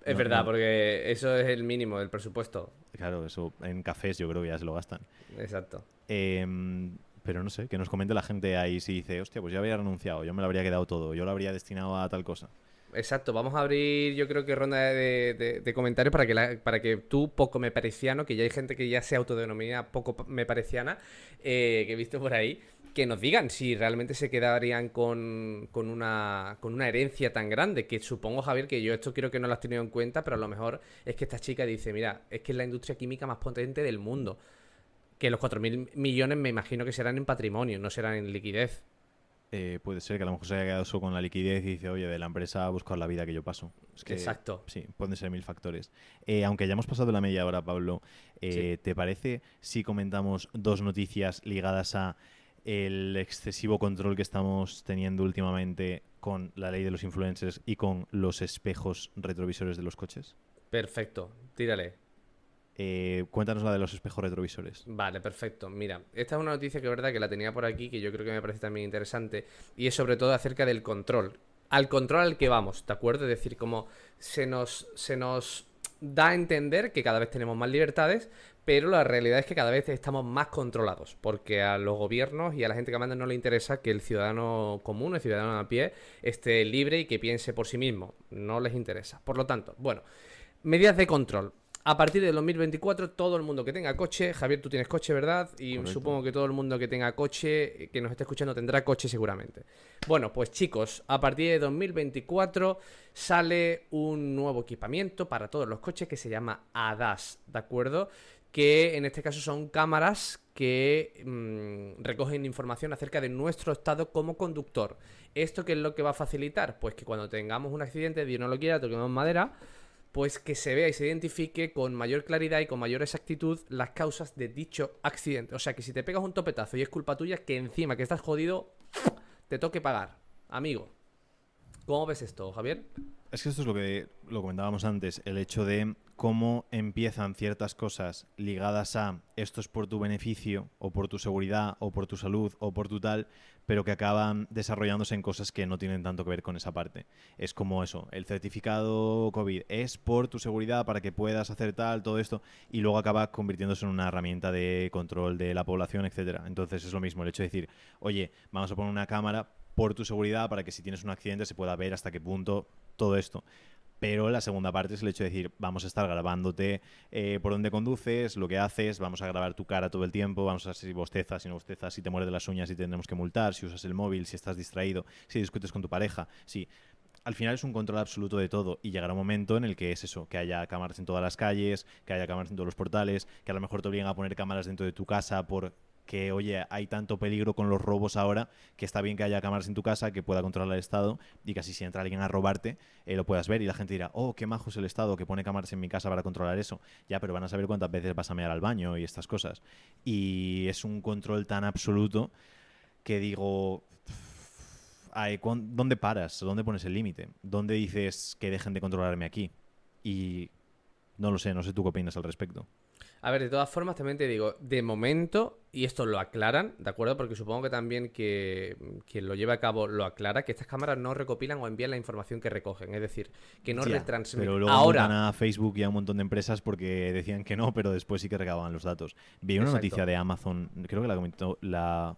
Es verdad, porque eso es el mínimo del presupuesto. Claro, eso en cafés yo creo que ya se lo gastan. Exacto. Em, pero no sé, que nos comente la gente ahí si dice, hostia, pues ya habría renunciado, yo me lo habría quedado todo, yo lo habría destinado a tal cosa exacto. Vamos a abrir, yo creo que ronda de, comentarios para que, para que tú, poco me pareciano, que ya hay gente que ya se autodenomina poco me pareciana, eh, que he visto por ahí, que nos digan si realmente se quedarían con, con, una, con una herencia tan grande. Que supongo, Javier, que yo esto quiero que no lo has tenido en cuenta, pero a lo mejor es que esta chica dice: Mira, es que es la industria química más potente del mundo. Que los 4.000 millones me imagino que serán en patrimonio, no serán en liquidez. Eh, puede ser que a lo mejor se haya quedado solo con la liquidez y dice, oye, de la empresa a buscar la vida que yo paso. Exacto. Sí, pueden ser mil factores. Eh, aunque ya hemos pasado la media hora, Pablo, eh, ¿te parece si comentamos dos noticias ligadas a el excesivo control que estamos teniendo últimamente con la ley de los influencers y con los espejos retrovisores de los coches? Perfecto, tírale. Eh, cuéntanos la de los espejos retrovisores. Vale, perfecto. Mira, esta es una noticia que es verdad que la tenía por aquí, que yo creo que me parece también interesante, y es sobre todo acerca del control. Al control al que vamos, ¿de acuerdo? Es decir, como se nos, se nos da a entender que cada vez tenemos más libertades, pero la realidad es que cada vez estamos más controlados, porque a los gobiernos y a la gente que manda no le interesa que el ciudadano común, el ciudadano a pie, esté libre y que piense por sí mismo. No les interesa. Por lo tanto, bueno, medidas de control. A partir del 2024, todo el mundo que tenga coche, Javier, tú tienes coche, ¿verdad? Y supongo que todo el mundo que tenga coche, eh, que nos esté escuchando, tendrá coche seguramente. Bueno, pues chicos, a partir de 2024 sale un nuevo equipamiento para todos los coches que se llama ADAS, ¿de acuerdo? Que en este caso son cámaras que mm, recogen información acerca de nuestro estado como conductor. ¿Esto qué es lo que va a facilitar? Pues que cuando tengamos un accidente, Dios no lo quiera, toquemos madera pues que se vea y se identifique con mayor claridad y con mayor exactitud las causas de dicho accidente. O sea que si te pegas un topetazo y es culpa tuya, que encima que estás jodido, te toque pagar. Amigo, ¿cómo ves esto, Javier? Es que esto es lo que lo comentábamos antes, el hecho de cómo empiezan ciertas cosas ligadas a esto es por tu beneficio, o por tu seguridad, o por tu salud, o por tu tal, pero que acaban desarrollándose en cosas que no tienen tanto que ver con esa parte. Es como eso, el certificado COVID es por tu seguridad para que puedas hacer tal, todo esto, y luego acaba convirtiéndose en una herramienta de control de la población, etcétera. Entonces es lo mismo, el hecho de decir, oye, vamos a poner una cámara por tu seguridad para que si tienes un accidente se pueda ver hasta qué punto todo esto. Pero la segunda parte es el hecho de decir, vamos a estar grabándote eh, por dónde conduces, lo que haces, vamos a grabar tu cara todo el tiempo, vamos a ver si bostezas, si no bostezas, si te mueres las uñas, si tendremos que multar, si usas el móvil, si estás distraído, si discutes con tu pareja, si al final es un control absoluto de todo y llegará un momento en el que es eso, que haya cámaras en todas las calles, que haya cámaras en todos los portales, que a lo mejor te obligan a poner cámaras dentro de tu casa por que, oye, hay tanto peligro con los robos ahora que está bien que haya cámaras en tu casa que pueda controlar el Estado y que así si entra alguien a robarte eh, lo puedas ver y la gente dirá, oh, qué majo es el Estado que pone cámaras en mi casa para controlar eso. Ya, pero van a saber cuántas veces vas a mear al baño y estas cosas. Y es un control tan absoluto que digo, ¿dónde paras? ¿Dónde pones el límite? ¿Dónde dices que dejen de controlarme aquí? Y no lo sé, no sé tú qué opinas al respecto. A ver, de todas formas, también te digo, de momento, y esto lo aclaran, ¿de acuerdo? Porque supongo que también que quien lo lleva a cabo lo aclara, que estas cámaras no recopilan o envían la información que recogen. Es decir, que no retransmiten. Pero luego Ahora a Facebook y a un montón de empresas porque decían que no, pero después sí que recababan los datos. Vi una noticia de Amazon, creo que la comentó la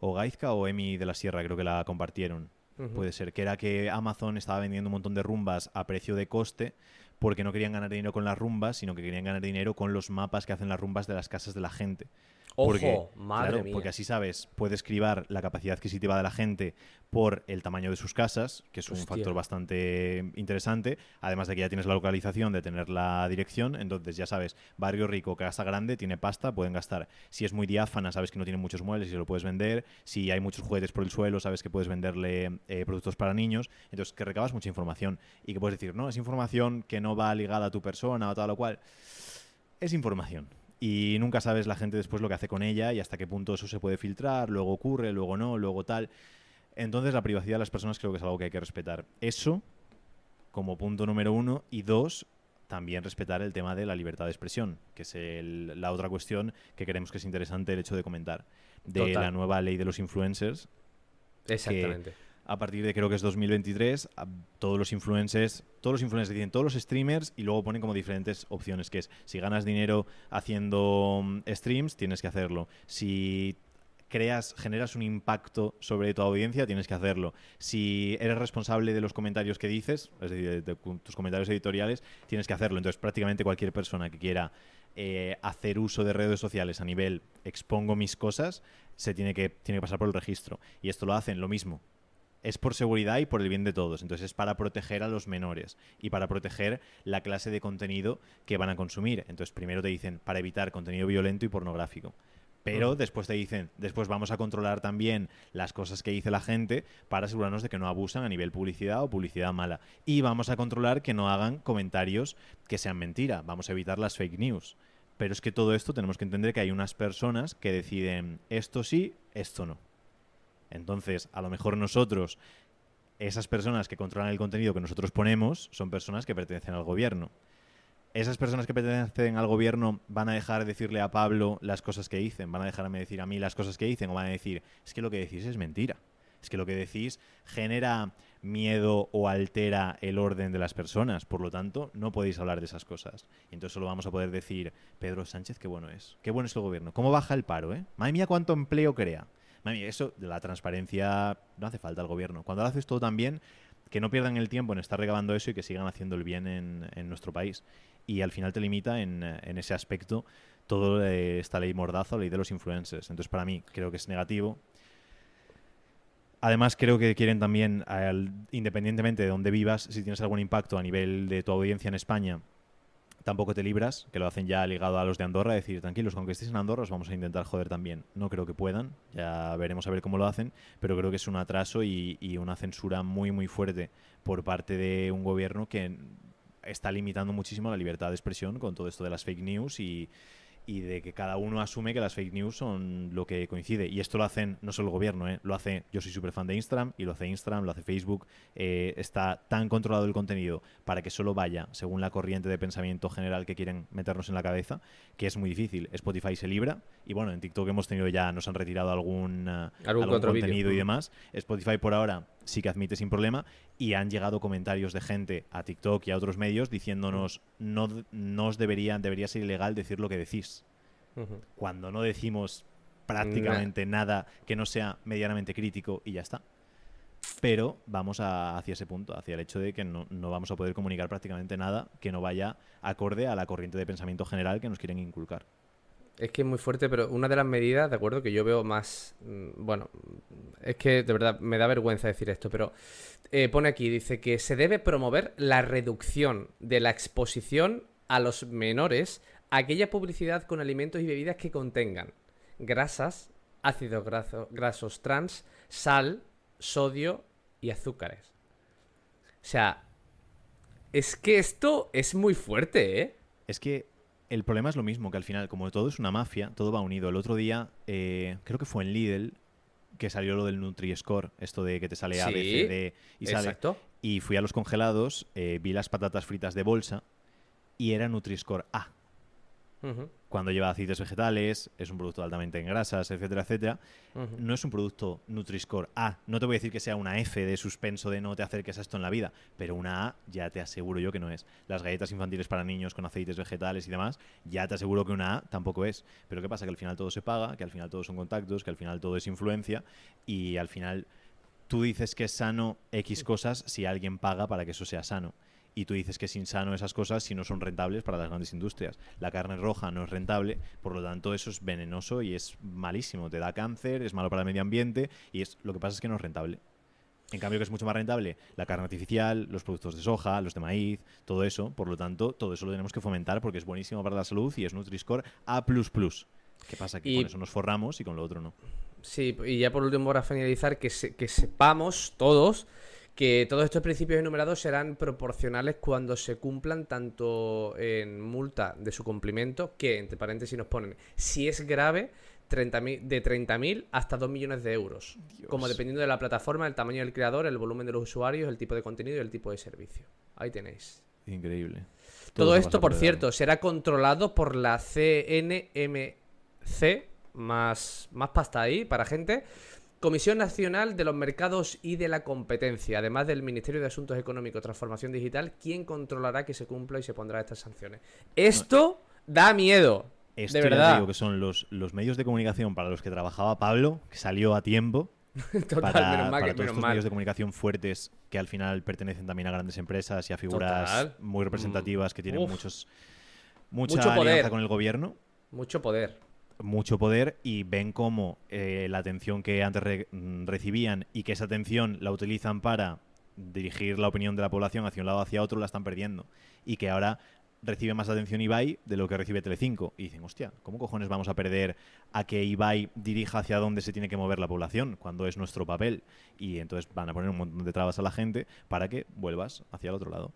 o Gaizka o Emi de la Sierra, creo que la compartieron. Puede ser, que era que Amazon estaba vendiendo un montón de rumbas a precio de coste porque no querían ganar dinero con las rumbas, sino que querían ganar dinero con los mapas que hacen las rumbas de las casas de la gente. Porque, madre Porque así sabes, puedes escribir la capacidad adquisitiva de la gente por el tamaño de sus casas, que es un factor bastante interesante. Además de que ya tienes la localización, de tener la dirección, entonces ya sabes, barrio rico, casa grande, tiene pasta, pueden gastar. Si es muy diáfana, sabes que no tiene muchos muebles y se lo puedes vender. Si hay muchos juguetes por el suelo, sabes que puedes venderle eh, productos para niños. Entonces, que recabas mucha información y que puedes decir, no, es información que no va ligada a tu persona o tal o cual. Es información y nunca sabes la gente después lo que hace con ella y hasta qué punto eso se puede filtrar, luego ocurre, luego no, luego tal. Entonces la privacidad de las personas creo que es algo que hay que respetar. Eso como punto número uno. Y dos, también respetar el tema de la libertad de expresión, que es la otra cuestión que creemos que es interesante el hecho de comentar. De la nueva ley de los influencers. Exactamente. A partir de creo que es 2023, todos los influencers, todos los influencers dicen todos los streamers y luego ponen como diferentes opciones, que es si ganas dinero haciendo mm, streams, tienes que hacerlo. Si creas, generas un impacto sobre tu audiencia, tienes que hacerlo. Si eres responsable de los comentarios que dices, es decir, de, tus comentarios editoriales, tienes que hacerlo. Entonces, prácticamente cualquier persona que quiera eh, hacer uso de redes sociales a nivel expongo mis cosas, se tiene que, tiene que pasar por el registro. Y esto lo hacen lo mismo. Es por seguridad y por el bien de todos. Entonces es para proteger a los menores y para proteger la clase de contenido que van a consumir. Entonces primero te dicen para evitar contenido violento y pornográfico. Pero después te dicen, después vamos a controlar también las cosas que dice la gente para asegurarnos de que no abusan a nivel publicidad o publicidad mala. Y vamos a controlar que no hagan comentarios que sean mentira. Vamos a evitar las fake news. Pero es que todo esto tenemos que entender que hay unas personas que deciden esto sí, esto no. Entonces, a lo mejor nosotros, esas personas que controlan el contenido que nosotros ponemos, son personas que pertenecen al gobierno esas personas que pertenecen al gobierno van a dejar de decirle a Pablo las cosas que dicen, van a dejarme decir a mí las cosas que dicen, o van a decir, es que lo que decís es mentira. Es que lo que decís genera miedo o altera el orden de las personas. Por lo tanto, no podéis hablar de esas cosas. Y entonces solo vamos a poder decir, Pedro Sánchez, qué bueno es. Qué bueno es el gobierno. ¿Cómo baja el paro, eh? Madre mía, cuánto empleo crea. Mía, eso de la transparencia no hace falta al gobierno. Cuando lo haces todo tan bien, que no pierdan el tiempo en estar recabando eso y que sigan haciendo el bien en, en nuestro país y al final te limita en, en ese aspecto todo esta ley mordaza ley de los influencers. Entonces, para mí, creo que es negativo. Además, creo que quieren también, independientemente de dónde vivas, si tienes algún impacto a nivel de tu audiencia en España, tampoco te libras, que lo hacen ya ligado a los de Andorra, decir, tranquilos, con que estéis en Andorra os vamos a intentar joder también. No creo que puedan, ya veremos a ver cómo lo hacen, pero creo que es un atraso y una censura muy, muy fuerte por parte de un gobierno que está limitando muchísimo la libertad de expresión con todo esto de las fake news y, y de que cada uno asume que las fake news son lo que coincide. Y esto lo hacen no solo el gobierno, ¿eh? lo hace, yo soy súper fan de Instagram, y lo hace Instagram, lo hace Facebook. Eh, está tan controlado el contenido para que solo vaya según la corriente de pensamiento general que quieren meternos en la cabeza, que es muy difícil. Spotify se libra, y bueno, en TikTok hemos tenido ya, nos han retirado algún, uh, algún, contenido y demás. Spotify por ahora sí que admite sin problema, y han llegado comentarios de gente a TikTok y a otros medios diciéndonos no, no os debería, debería ser ilegal decir lo que decís. Cuando no decimos prácticamente nada que no sea medianamente crítico y ya está. Pero vamos hacia ese punto, hacia el hecho de que no, no, vamos a poder comunicar prácticamente nada que no vaya acorde a la corriente de pensamiento general que nos quieren inculcar. Es que es muy fuerte, pero una de las medidas, de acuerdo, que yo veo más. Mm, bueno, es que de verdad me da vergüenza decir esto, pero eh, pone aquí, dice que se debe promover la reducción de la exposición a los menores a aquella publicidad con alimentos y bebidas que contengan grasas, ácidos grasos trans, sal, sodio y azúcares. O sea, es que esto es muy fuerte, ¿eh? Es que el problema es lo mismo, que al final, como todo es una mafia, todo va unido. El otro día, eh, creo que fue en Lidl, que salió lo del Nutri-Score, esto de que te sale A, B, C, D y sale. Y fui a los congelados, eh, vi las patatas fritas de bolsa y era Nutri-Score A cuando lleva aceites vegetales, es un producto altamente en grasas, etcétera, etcétera. No es un producto Nutri-Score A. No te voy a decir que sea una F de suspenso de no te acerques a esto en la vida, pero una A ya te aseguro yo que no es. Las galletas infantiles para niños con aceites vegetales y demás, ya te aseguro que una A tampoco es. Pero ¿qué pasa? Que al final todo se paga, que al final todo son contactos, que al final todo es influencia y al final tú dices que es sano X cosas si alguien paga para que eso sea sano y tú dices que es insano esas cosas si no son rentables para las grandes industrias. La carne roja no es rentable, por lo tanto eso es venenoso y es malísimo, te da cáncer, es malo para el medio ambiente y es lo que pasa es que no es rentable. En cambio, que es mucho más rentable la carne artificial, los productos de soja, los de maíz, todo eso. Por lo tanto, todo eso lo tenemos que fomentar porque es buenísimo para la salud y es Nutri-Score A++. ¿Qué pasa? Que con eso nos forramos y con lo otro no. Sí, y ya por último, para finalizar, que, que sepamos todos que todos estos principios enumerados serán proporcionales cuando se cumplan tanto en multa de su cumplimiento, que entre paréntesis nos ponen, si es grave, 30.000 de 30.000 hasta 2 millones de euros. Dios. Como dependiendo de la plataforma, el tamaño del creador, el volumen de los usuarios, el tipo de contenido y el tipo de servicio. Ahí tenéis. Increíble. Todo, pasa esto, por cierto, será controlado por la CNMC, más, más pasta ahí para gente. Comisión Nacional de los Mercados y de la Competencia, además del Ministerio de Asuntos Económicos, Transformación Digital, quien controlará que se cumpla y se pondrá estas sanciones. Esto da miedo. Esto de verdad. digo que son los, los medios de comunicación para los que trabajaba Pablo, que salió a tiempo. Total, para, menos mal para que todos menos estos mal. medios de comunicación fuertes que al final pertenecen también a grandes empresas y a figuras Total. muy representativas que tienen Uf. muchos mucha Mucho poder. alianza con el gobierno, Mucho poder. Mucho poder y ven cómo eh, la atención que antes mm, recibían y que esa atención la utilizan para dirigir la opinión de la población hacia un lado o hacia otro la están perdiendo y que ahora recibe más atención Ibai de lo que recibe Telecinco y dicen, hostia, ¿cómo cojones vamos a perder a que Ibai dirija hacia dónde se tiene que mover la población cuando es nuestro papel? Y entonces van a poner un montón de trabas a la gente para que vuelvas hacia el otro lado.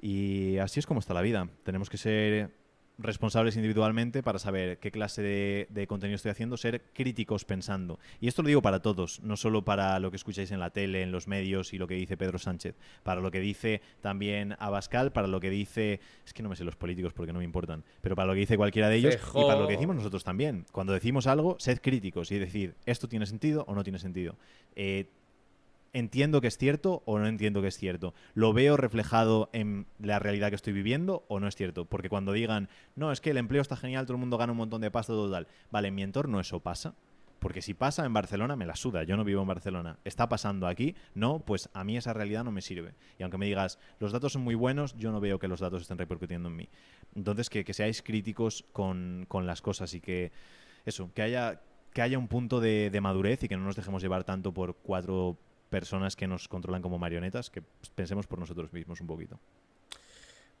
Y así es como está la vida. Tenemos que ser responsables individualmente para saber qué clase de, de contenido estoy haciendo, ser críticos pensando. Y esto lo digo para todos, no solo para lo que escucháis en la tele, en los medios y lo que dice Pedro Sánchez, para lo que dice también Abascal, para lo que dice, es que no me sé los políticos porque no me importan, pero para lo que dice cualquiera de ellos y para lo que decimos nosotros también. Cuando decimos algo, sed críticos y decir, ¿esto tiene sentido o no tiene sentido? Eh, entiendo que es cierto o no entiendo que es cierto. ¿Lo veo reflejado en la realidad que estoy viviendo o no es cierto? Porque cuando digan, no, es que el empleo está genial, todo el mundo gana un montón de pasta, total. Vale, en mi entorno eso pasa. Porque si pasa en Barcelona, me la suda. Yo no vivo en Barcelona. Está pasando aquí, no, pues a mí esa realidad no me sirve. Y aunque me digas, los datos son muy buenos, yo no veo que los datos estén repercutiendo en mí. Entonces, que, que seáis críticos con, con las cosas y que, eso, que haya, que haya un punto de, de madurez y que no nos dejemos llevar tanto por cuatro personas que nos controlan como marionetas, que pensemos por nosotros mismos un poquito.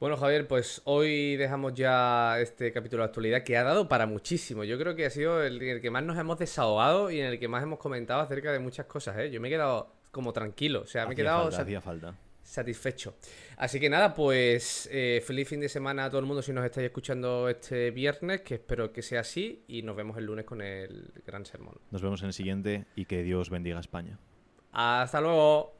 Bueno, Javier, pues hoy dejamos ya este capítulo de actualidad que ha dado para muchísimo. Yo creo que ha sido el, en el que más nos hemos desahogado y en el que más hemos comentado acerca de muchas cosas, ¿eh? Yo me he quedado como tranquilo, o sea, me he quedado falta, sat- hacía falta. satisfecho. Así que nada, pues eh, feliz fin de semana a todo el mundo si nos estáis escuchando este viernes, que espero que sea así, y nos vemos el lunes con el gran sermón. Nos vemos en el siguiente y que Dios bendiga a España. Hasta luego.